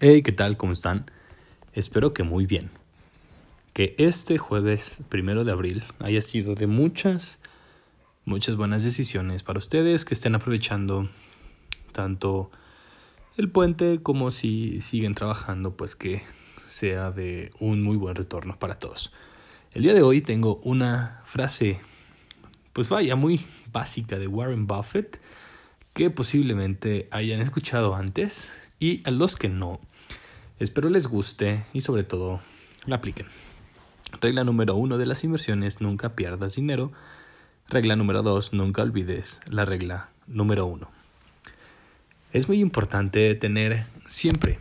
Hey, ¿qué tal? ¿Cómo están? Espero que muy bien. Que este jueves primero de abril haya sido de muchas, muchas buenas decisiones para ustedes que estén aprovechando tanto el puente como si siguen trabajando, pues que sea de un muy buen retorno para todos. El día de hoy tengo una frase, pues vaya, muy básica de Warren Buffett que posiblemente hayan escuchado antes y a los que no, espero les guste y sobre todo la apliquen. Regla número uno de las inversiones, nunca pierdas dinero. Regla número dos, nunca olvides la regla número uno. Es muy importante tener siempre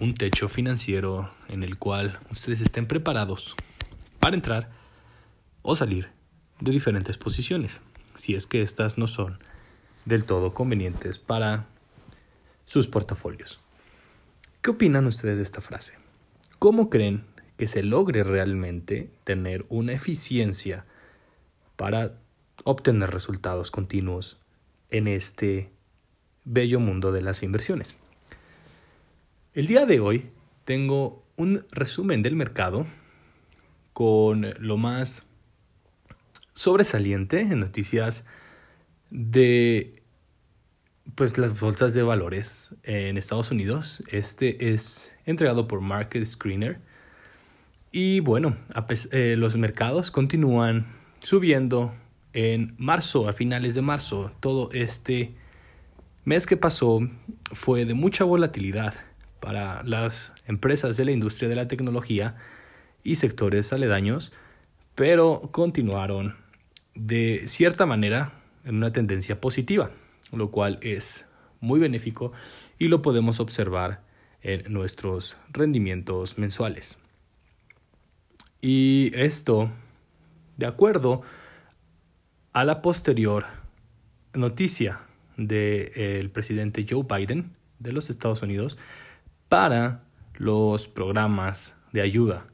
un techo financiero en el cual ustedes estén preparados para entrar o salir de diferentes posiciones, si es que estas no son del todo convenientes para sus portafolios. ¿Qué opinan ustedes de esta frase? ¿Cómo creen que se logre realmente tener una eficiencia para obtener resultados continuos en este bello mundo de las inversiones? El día de hoy tengo un resumen del mercado con lo más sobresaliente en noticias de pues las bolsas de valores en Estados Unidos. Este es entregado por Market Screener. Y bueno, eh, los mercados continúan subiendo en marzo, a finales de marzo. Todo este mes que pasó fue de mucha volatilidad para las empresas de la industria de la tecnología y sectores aledaños, pero continuaron de cierta manera en una tendencia positiva, lo cual es muy benéfico y lo podemos observar en nuestros rendimientos mensuales. Y esto, de acuerdo a la posterior noticia del presidente Joe Biden de los Estados Unidos para los programas de ayuda.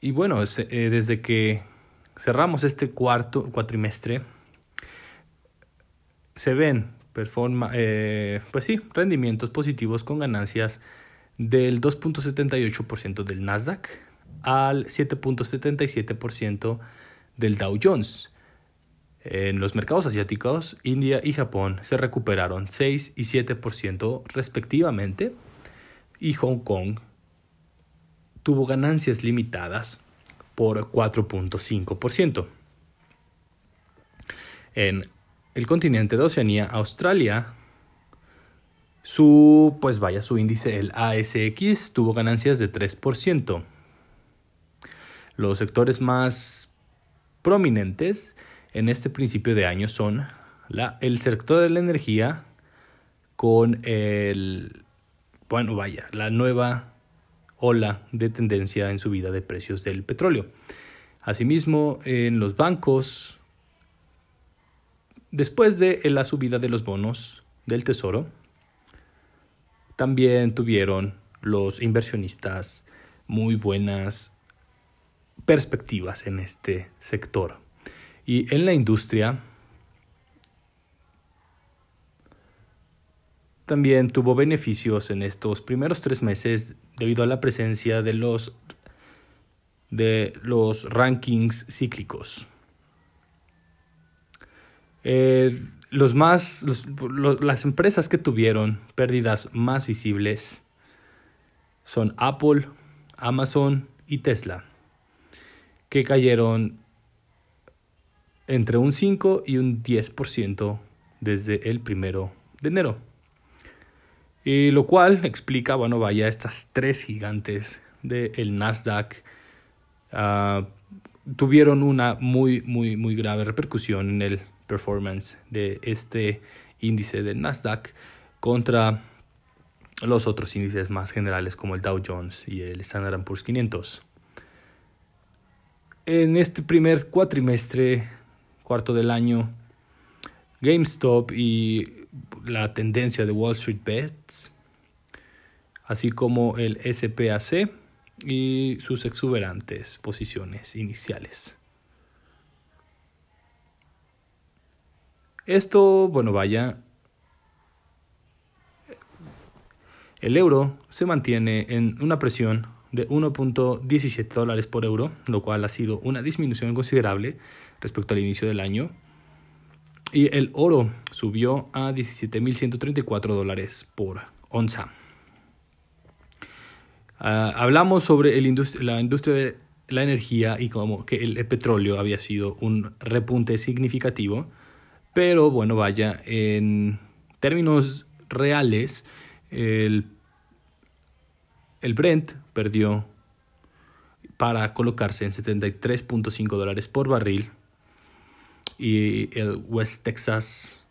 Y bueno, eh, desde que cerramos este cuarto cuatrimestre, se ven eh, pues sí, rendimientos positivos con ganancias del 2.78% del Nasdaq al 7.77% del Dow Jones. En los mercados asiáticos, India y Japón se recuperaron 6 y 7% respectivamente y Hong Kong tuvo ganancias limitadas por 4.5%. En el continente de Oceanía, Australia, su, pues vaya, su índice, el ASX, tuvo ganancias de 3%. Los sectores más prominentes en este principio de año son el sector de la energía con el, bueno, vaya, la nueva ola de tendencia en subida de precios del petróleo. Asimismo, en los bancos, después de la subida de los bonos del Tesoro, también tuvieron los inversionistas muy buenas perspectivas en este sector. Y en la industria, también tuvo beneficios en estos primeros tres meses debido a la presencia de los, de los rankings cíclicos. Eh, los más, las empresas que tuvieron pérdidas más visibles son Apple, Amazon y Tesla, que cayeron entre un 5 y un 10% desde el primero de enero. Y lo cual explica, bueno, vaya, estas tres gigantes del Nasdaq ah, tuvieron una muy, muy, muy grave repercusión en el performance de este índice del Nasdaq contra los otros índices más generales como el Dow Jones y el Standard Poor's 500. En este primer cuatrimestre, cuarto del año, GameStop y la tendencia de Wall Street Bets, así como el SPAC y sus exuberantes posiciones iniciales. Esto, bueno, vaya, El euro se mantiene en una presión de 1.17 dólares por euro, lo cual ha sido una disminución considerable respecto al inicio del año. Y el oro subió a 17.134 dólares por onza. Ah, hablamos sobre la industria de la energía y como que el, petróleo había sido un repunte significativo, pero bueno, vaya, en términos reales, el, el Brent perdió para colocarse en 73.5 dólares por barril y el West Texas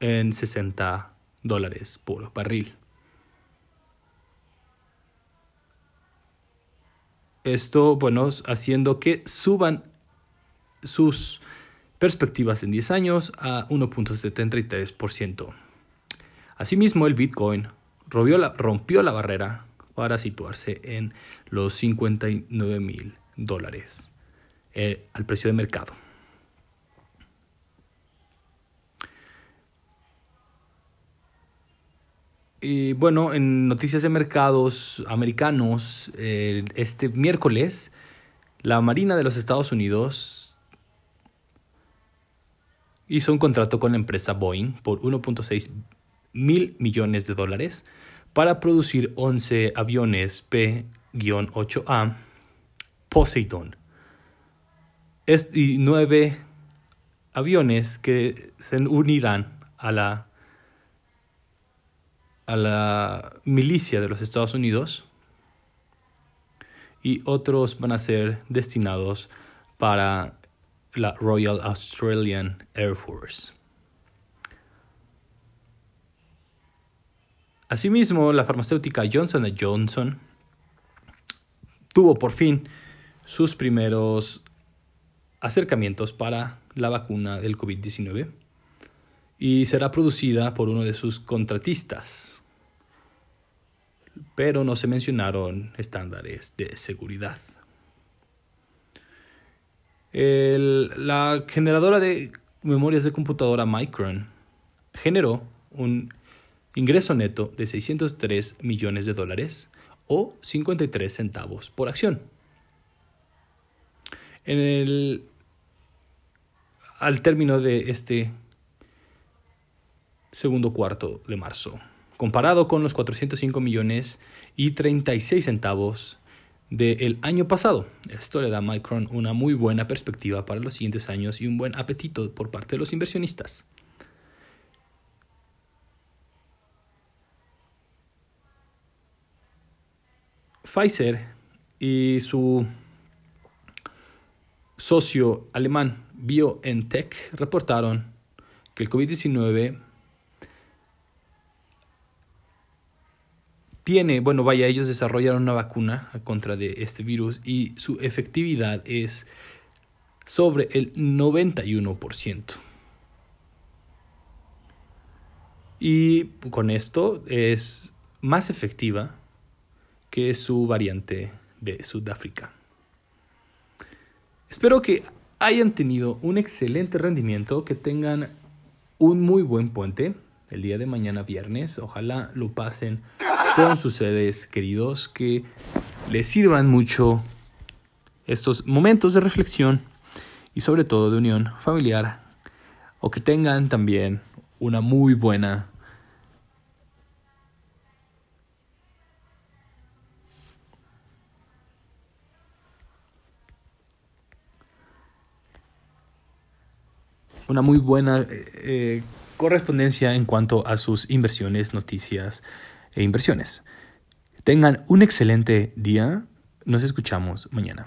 en 60 dólares por barril. Esto, bueno, haciendo que suban sus perspectivas en 10 años a 1.73%. Asimismo, el Bitcoin rompió la, barrera para situarse en los 59 mil dólares eh, al precio de mercado. Y bueno, en noticias de mercados americanos, este miércoles, la Marina de los Estados Unidos hizo un contrato con la empresa Boeing por 1.6 mil millones de dólares para producir 11 aviones P-8A Poseidon. Y nueve aviones que se unirán a la a la milicia de los Estados Unidos y otros van a ser destinados para la Royal Australian Air Force. Asimismo, la farmacéutica Johnson Johnson tuvo por fin sus primeros acercamientos para la vacuna del COVID-19 y será producida por uno de sus contratistas, pero no se mencionaron estándares de seguridad. La generadora de memorias de computadora Micron generó un ingreso neto de 603 millones de dólares o 53 centavos por acción. En el, al término de este segundo cuarto de marzo comparado con los 405 millones y 36 centavos del año pasado. Esto le da a Micron una muy buena perspectiva para los siguientes años y un buen apetito por parte de los inversionistas. Pfizer y su socio alemán BioNTech reportaron que el COVID-19 tiene, bueno, vaya, ellos desarrollaron una vacuna contra de este virus y su efectividad es sobre el 91%. Y con esto es más efectiva que su variante de Sudáfrica. Espero que hayan tenido un excelente rendimiento, que tengan un muy buen puente el día de mañana viernes. Ojalá lo pasen con sus seres queridos, que les sirvan mucho estos momentos de reflexión y sobre todo de unión familiar, o que tengan también una muy buena una muy buena eh, eh, correspondencia en cuanto a sus inversiones, noticias, e inversiones. Tengan un excelente día. Nos escuchamos mañana.